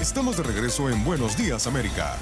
Estamos de regreso en Buenos Días América.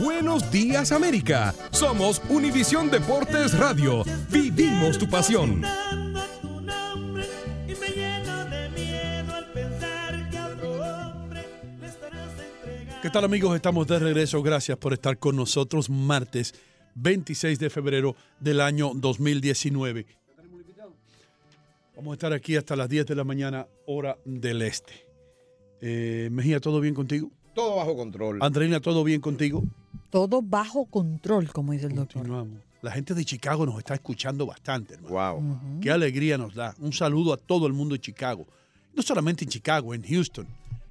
Buenos Días América. Somos Univisión Deportes Radio. Vivimos tu pasión. ¿Qué tal amigos? Estamos de regreso. Gracias por estar con nosotros martes 26 de febrero del año 2019. Vamos a estar aquí hasta las 10 de la mañana, hora del este. Eh, Mejía, ¿todo bien contigo? Todo bajo control. Andreina, ¿todo bien contigo? Todo bajo control, como dice el doctor. Continuamos. La gente de Chicago nos está escuchando bastante, hermano. Wow. Qué alegría nos da. Un saludo a todo el mundo de Chicago. No solamente en Chicago, en Houston,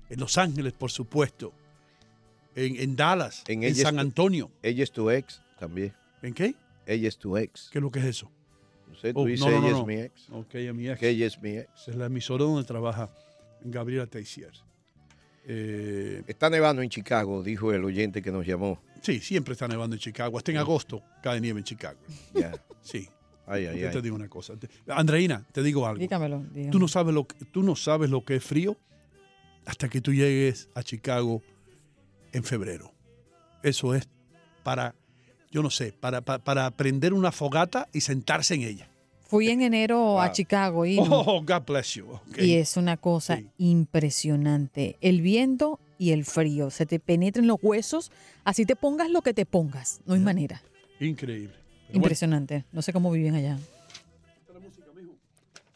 en Los Ángeles, por supuesto, en, en Dallas, en, Ella es San tu- Antonio. Ella es tu ex también. ¿En qué? Ella es tu ex. ¿Qué es lo que es eso? No sé, tú Oh, dices no, no, no, ella no. es mi ex. Ok, a mi ex. Que ella es mi ex. Es la emisora donde trabaja Gabriela Teixier. Eh, Está nevando en Chicago, dijo el oyente que nos llamó. sí, siempre está nevando en Chicago. Hasta en agosto cae nieve en Chicago. Ya. Sí. Ay, ay, Yo te digo una cosa. Andreina, te digo algo. Dígamelo. dígamelo. Tú no sabes lo que, tú no sabes lo que es frío hasta que tú llegues a Chicago en febrero. Eso es para, yo no sé, para, para, para prender una fogata y sentarse en ella. Fui en enero a Chicago y, Oh, God bless you. Y es una cosa impresionante. El viento y el frío. Se te penetran los huesos. Así te pongas lo que te pongas. No hay manera. Increíble. Pero bueno, Impresionante. No sé cómo viven allá.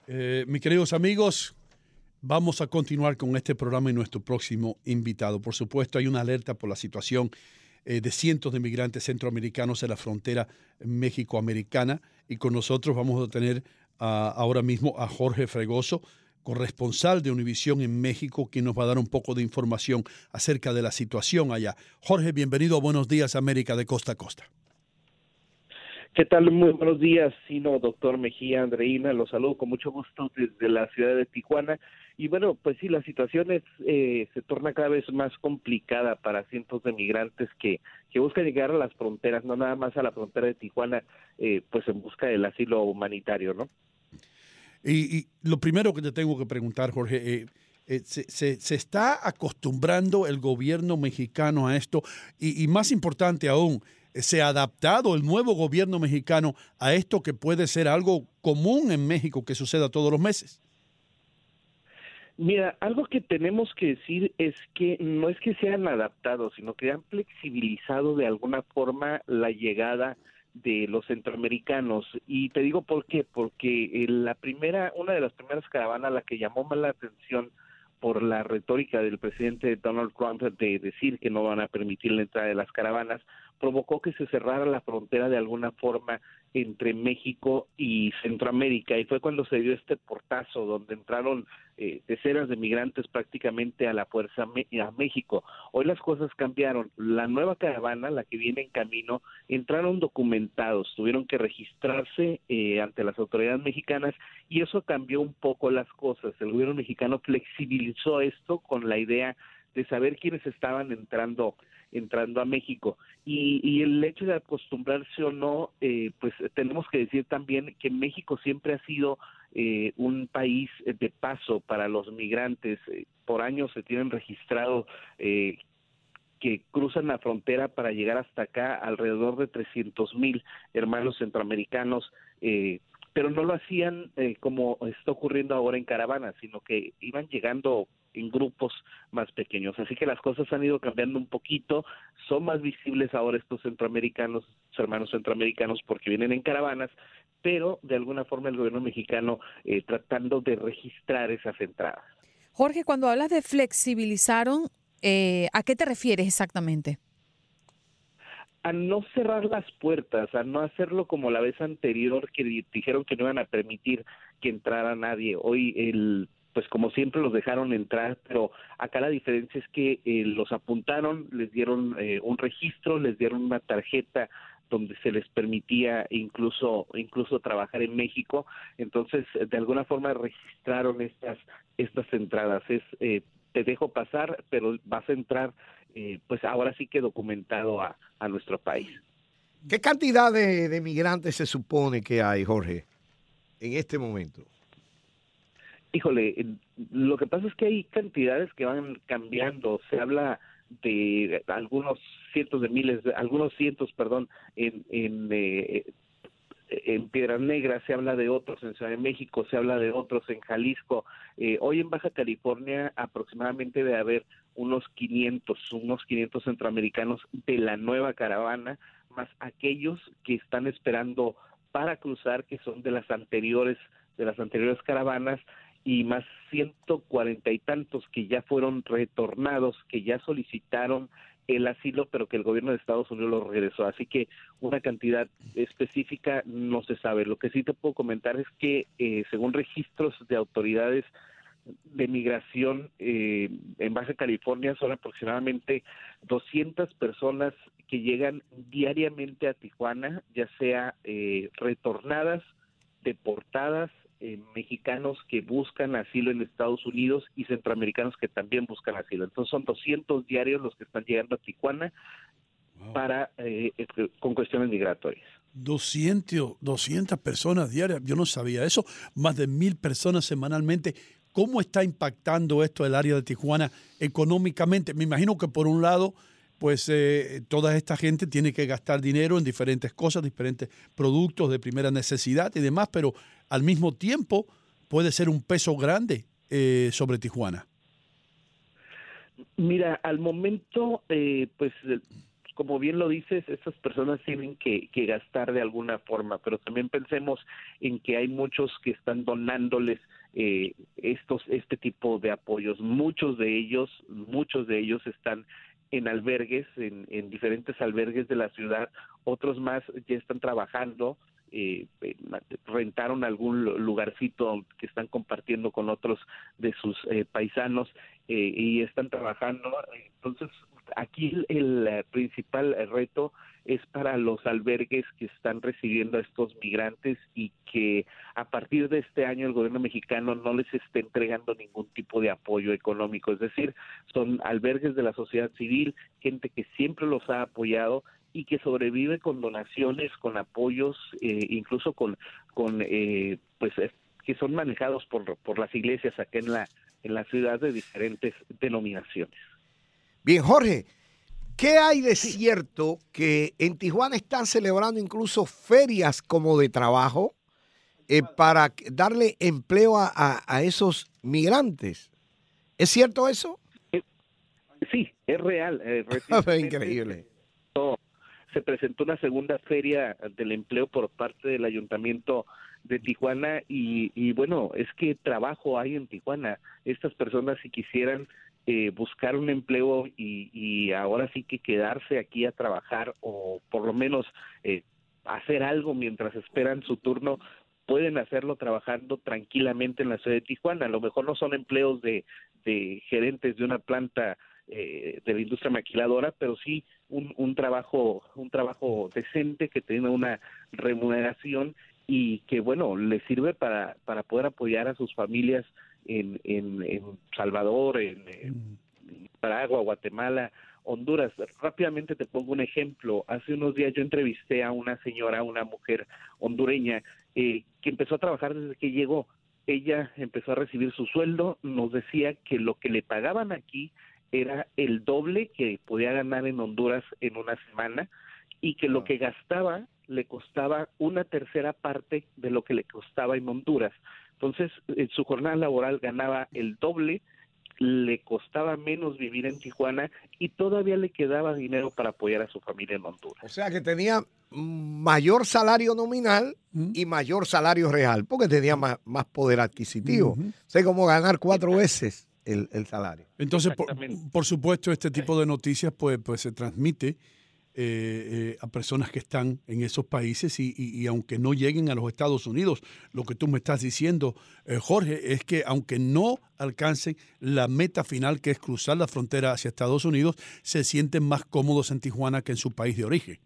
Eh, mis queridos amigos, vamos a continuar con este programa y nuestro próximo invitado. Por supuesto, hay una alerta por la situación eh, de cientos de migrantes centroamericanos en la frontera México-americana y con nosotros vamos a tener ah, ahora mismo a Jorge Fregoso, corresponsal de Univisión en México, quien nos va a dar un poco de información acerca de la situación allá. Jorge, bienvenido Buenos Días América de Costa a Costa. ¿Qué tal? Muy buenos días, Sino, doctor Mejía, Andreina, los saludo con mucho gusto desde la ciudad de Tijuana. Y bueno, pues sí, la situación es, eh, se torna cada vez más complicada para cientos de migrantes que, que buscan llegar a las fronteras, no nada más a la frontera de Tijuana, eh, pues en busca del asilo humanitario, ¿no? Y, y lo primero que te tengo que preguntar, Jorge, eh, eh, se, se- se está acostumbrando el gobierno mexicano a esto? Y, y más importante aún, ¿se ha adaptado el nuevo gobierno mexicano a esto que puede ser algo común en México que suceda todos los meses? Mira, algo que tenemos que decir es que no es que sean adaptados, sino que han flexibilizado de alguna forma la llegada de los centroamericanos. Y te digo por qué, porque eh, la primera, una de las primeras caravanas, la que llamó más la atención por la retórica del presidente Donald Trump de decir que no van a permitir la entrada de las caravanas, provocó que se cerrara la frontera de alguna forma entre México y Centroamérica y fue cuando se dio este portazo donde entraron eh, decenas de migrantes prácticamente a la fuerza a México. Hoy las cosas cambiaron. La nueva caravana, la que viene en camino, entraron documentados, tuvieron que registrarse eh, ante las autoridades mexicanas y eso cambió un poco las cosas. El gobierno mexicano flexibilizó esto con la idea de saber quiénes estaban entrando entrando a México. Y, y el hecho de acostumbrarse o no eh, pues tenemos que decir también que México siempre ha sido eh, un país de paso para los migrantes. Eh, por años se tienen registrado eh, que cruzan la frontera para llegar hasta acá alrededor de 300 mil hermanos centroamericanos eh, pero no lo hacían eh, como está ocurriendo ahora en caravanas, sino que iban llegando en grupos más pequeños. Así que las cosas han ido cambiando un poquito, son más visibles ahora estos centroamericanos, hermanos centroamericanos, porque vienen en caravanas, pero de alguna forma el gobierno mexicano eh, tratando de registrar esas entradas. Jorge, cuando hablas de flexibilizaron, eh, ¿a qué te refieres exactamente? a no cerrar las puertas, a no hacerlo como la vez anterior que di- dijeron que no iban a permitir que entrara nadie. Hoy el pues como siempre los dejaron entrar, pero acá la diferencia es que eh, los apuntaron, les dieron eh, un registro, les dieron una tarjeta donde se les permitía incluso incluso trabajar en México, entonces de alguna forma registraron estas estas entradas. Es eh, te dejo pasar, pero vas a entrar eh, pues ahora sí que documentado a, a nuestro país. ¿Qué cantidad de, de migrantes se supone que hay, Jorge, en este momento? Híjole, lo que pasa es que hay cantidades que van cambiando. Se habla de algunos cientos de miles, algunos cientos, perdón, en, en, eh, en Piedras Negras, se habla de otros en Ciudad de México, se habla de otros en Jalisco. Eh, hoy en Baja California aproximadamente debe haber unos 500, unos 500 centroamericanos de la nueva caravana, más aquellos que están esperando para cruzar, que son de las anteriores, de las anteriores caravanas, y más 140 y tantos que ya fueron retornados, que ya solicitaron el asilo, pero que el gobierno de Estados Unidos los regresó. Así que una cantidad específica no se sabe. Lo que sí te puedo comentar es que, eh, según registros de autoridades de migración eh, en Baja California, son aproximadamente 200 personas que llegan diariamente a Tijuana, ya sea eh, retornadas, deportadas, eh, mexicanos que buscan asilo en Estados Unidos y centroamericanos que también buscan asilo. Entonces son 200 diarios los que están llegando a Tijuana para eh, eh, con cuestiones migratorias. 200, 200 personas diarias, yo no sabía eso, más de mil personas semanalmente. ¿Cómo está impactando esto el área de Tijuana económicamente? Me imagino que por un lado, pues eh, toda esta gente tiene que gastar dinero en diferentes cosas, diferentes productos de primera necesidad y demás, pero al mismo tiempo puede ser un peso grande eh, sobre Tijuana. Mira, al momento, eh, pues eh, como bien lo dices, estas personas tienen que, que gastar de alguna forma, pero también pensemos en que hay muchos que están donándoles eh, estos este tipo de apoyos. Muchos de ellos, muchos de ellos están en albergues, en, en diferentes albergues de la ciudad. Otros más ya están trabajando, eh, eh, rentaron algún lu- lugarcito que están compartiendo con otros de sus eh, paisanos eh, y están trabajando. Entonces, aquí el, el, eh, principal reto es para los albergues que están recibiendo a estos migrantes y que a partir de este año el gobierno mexicano no les esté entregando ningún tipo de apoyo económico. Es decir, son albergues de la sociedad civil, gente que siempre los ha apoyado y que sobrevive con donaciones, con apoyos, eh, incluso con, con eh, pues eh, que son manejados por, por las iglesias acá en la en la ciudad de diferentes denominaciones. Bien, Jorge, ¿qué hay de cierto que en Tijuana están celebrando incluso ferias como de trabajo eh, para darle empleo a, a- a esos migrantes? ¿Es cierto eso? Sí, es real. eh, recientemente Increíble. Se presentó una segunda feria del empleo por parte del ayuntamiento de Tijuana y, bueno, es que trabajo hay en Tijuana. Estas personas si quisieran eh, buscar un empleo y, y ahora sí que quedarse aquí a trabajar o por lo menos eh, hacer algo mientras esperan su turno, pueden hacerlo trabajando tranquilamente en la ciudad de Tijuana. A lo mejor no son empleos de, de gerentes de una planta eh, de la industria maquiladora, pero sí un, un trabajo un trabajo decente que tiene una remuneración y que bueno le sirve para para poder apoyar a sus familias en, en, en Salvador, en, en Nicaragua, Guatemala, Honduras. Rápidamente te pongo un ejemplo. Hace unos días yo entrevisté a una señora, una mujer hondureña, eh, que empezó a trabajar desde que llegó. Ella empezó a recibir su sueldo, nos decía que lo que le pagaban aquí era el doble que podía ganar en Honduras en una semana y que lo que gastaba le costaba una tercera parte de lo que le costaba en Honduras. Entonces, en su jornada laboral ganaba el doble le costaba menos vivir en Tijuana y todavía le quedaba dinero para apoyar a su familia en Honduras. O sea que tenía mayor salario nominal y mayor salario real, porque tenía más, más poder adquisitivo. Sé cómo ganar cuatro veces el, el salario. Entonces, por, por, supuesto, este tipo de noticias pues, pues se transmite eh, eh, a personas que están en esos países y, y, aunque no lleguen a los Estados Unidos, lo que tú me estás diciendo, eh, Jorge, es que aunque no alcancen la meta final que es cruzar la frontera hacia Estados Unidos, se sienten más cómodos en Tijuana que en su país de origen.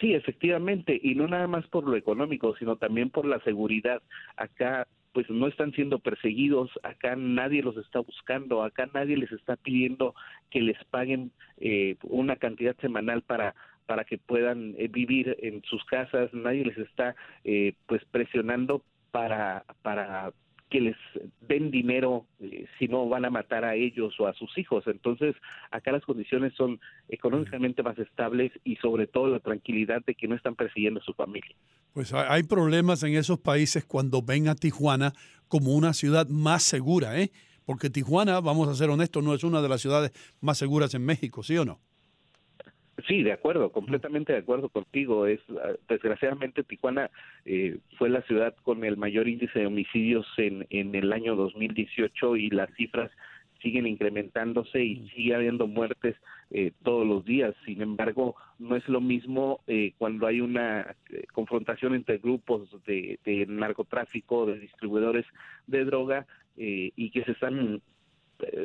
Sí, efectivamente, y no nada más por lo económico, sino también por la seguridad. Acá pues no están siendo perseguidos, acá nadie los está buscando, acá nadie les está pidiendo que les paguen eh, una cantidad semanal para para que puedan eh, vivir en sus casas, nadie les está eh, pues presionando para para que les den dinero eh, si no van a matar a ellos o a sus hijos. Entonces, acá las condiciones son económicamente más estables y sobre todo la tranquilidad de que no están persiguiendo a su familia. Pues hay problemas en esos países cuando ven a Tijuana como una ciudad más segura, ¿eh? Porque Tijuana, vamos a ser honestos, no es una de las ciudades más seguras en México, ¿sí o no? Sí, de acuerdo, completamente de acuerdo contigo. Es ah, desgraciadamente Tijuana eh, fue la ciudad con el mayor índice de homicidios en, en el año 2018 y las cifras siguen incrementándose y sigue habiendo muertes eh, todos los días. Sin embargo, no es lo mismo eh, cuando hay una eh, confrontación entre grupos de, de narcotráfico, de distribuidores de droga eh, y que se están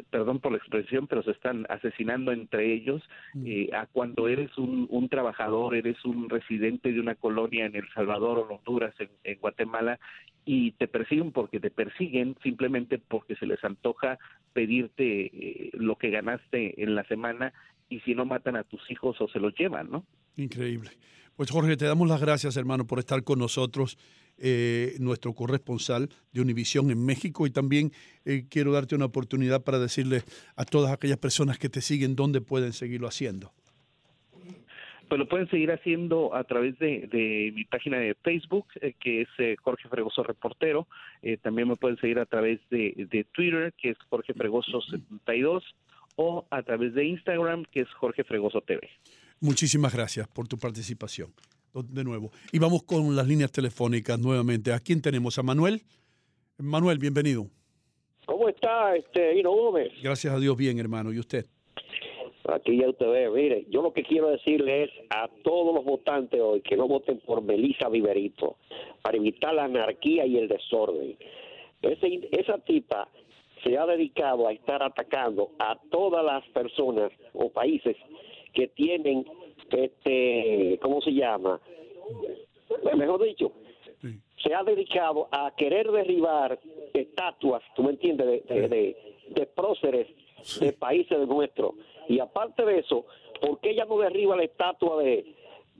perdón por la expresión, pero se están asesinando entre ellos, mm. eh, a cuando eres un, un, trabajador, eres un residente de una colonia en El Salvador o Honduras, en, Guatemala, y te persiguen porque te persiguen, simplemente porque se les antoja pedirte eh, lo que ganaste en la semana y si no matan a tus hijos o se los llevan, ¿no? Increíble. Pues Jorge, te damos las gracias, hermano, por estar con nosotros eh, nuestro corresponsal de Univisión en México y también eh, quiero darte una oportunidad para decirle a todas aquellas personas que te siguen dónde pueden seguirlo haciendo. Pues lo pueden seguir haciendo a través de, de mi página de Facebook, eh, que es eh, Jorge Fregoso Reportero. Eh, también me pueden seguir a través de, de Twitter, que es Jorge Fregoso 72, o a través de Instagram, que es Jorge Fregoso TV. Muchísimas gracias por tu participación de nuevo. Y vamos con las líneas telefónicas nuevamente. ¿A quién tenemos? ¿A Manuel? Manuel, bienvenido. ¿Cómo está, este, Hino Gómez? Gracias a Dios, bien, hermano. ¿Y usted? Aquí ya usted ve, mire, yo lo que quiero decirle es a todos los votantes hoy que no voten por Melissa Viverito para evitar la anarquía y el desorden. Ese, esa tipa se ha dedicado a estar atacando a todas las personas o países que tienen este, ¿cómo se llama? Mejor dicho, se ha dedicado a querer derribar estatuas, tú me entiendes, de, de, próceres de países de nuestro. Y aparte de eso, ¿por qué ella no derriba la estatua de,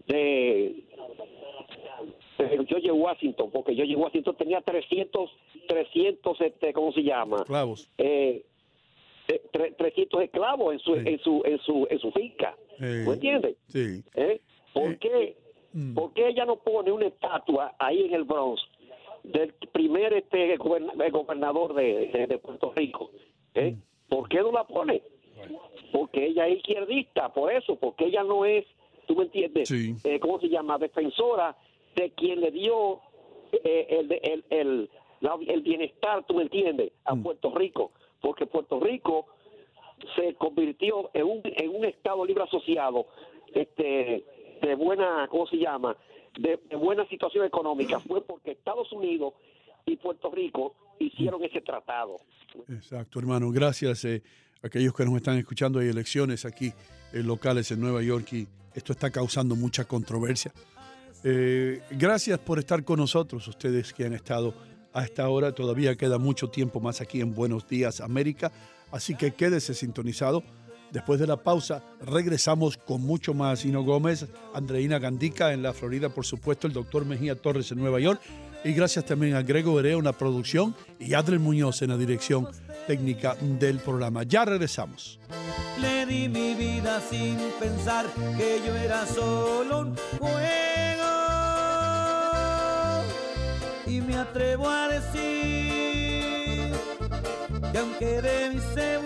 de, de George Washington? Porque George Washington tenía 300, 300 este, ¿cómo se llama? Esclavos. Eh, 300 esclavos en su, en su, en su, en su finca. ¿Me entiendes? Sí. ¿Eh? ¿Por, eh, qué, mm. ¿Por qué ella no pone una estatua ahí en el Bronx del primer este gobernador de, de, Puerto Rico? ¿Eh? Mm. ¿Por qué no la pone? Porque ella es izquierdista, por eso, porque ella no es, ¿tú me entiendes? Eh, ¿Cómo se llama? Defensora de quien le dio eh, el, el, el, el, bienestar, ¿tú me entiendes? A mm. Puerto Rico. Porque Puerto Rico se convirtió en un, en un Estado libre asociado este, de buena, ¿cómo se llama? De, buena situación económica. Fue porque Estados Unidos y Puerto Rico hicieron ese tratado. Exacto, hermano. Gracias a eh, aquellos que nos están escuchando. Hay elecciones aquí en locales en Nueva York y esto está causando mucha controversia. Eh, gracias por estar con nosotros, ustedes que han estado a esta hora. Todavía queda mucho tiempo más aquí en Buenos Días América. Así que quédese sintonizado. Después de la pausa, regresamos con mucho más. Hino Gómez, Andreina Gandica en la Florida, por supuesto, el doctor Mejía Torres en Nueva York. Y gracias también a Grego Herea en la producción y Adriel Muñoz en la dirección técnica del programa. Ya regresamos. Le di mi vida sin pensar que yo era solo un juego. Y me atrevo a decir que que de mí se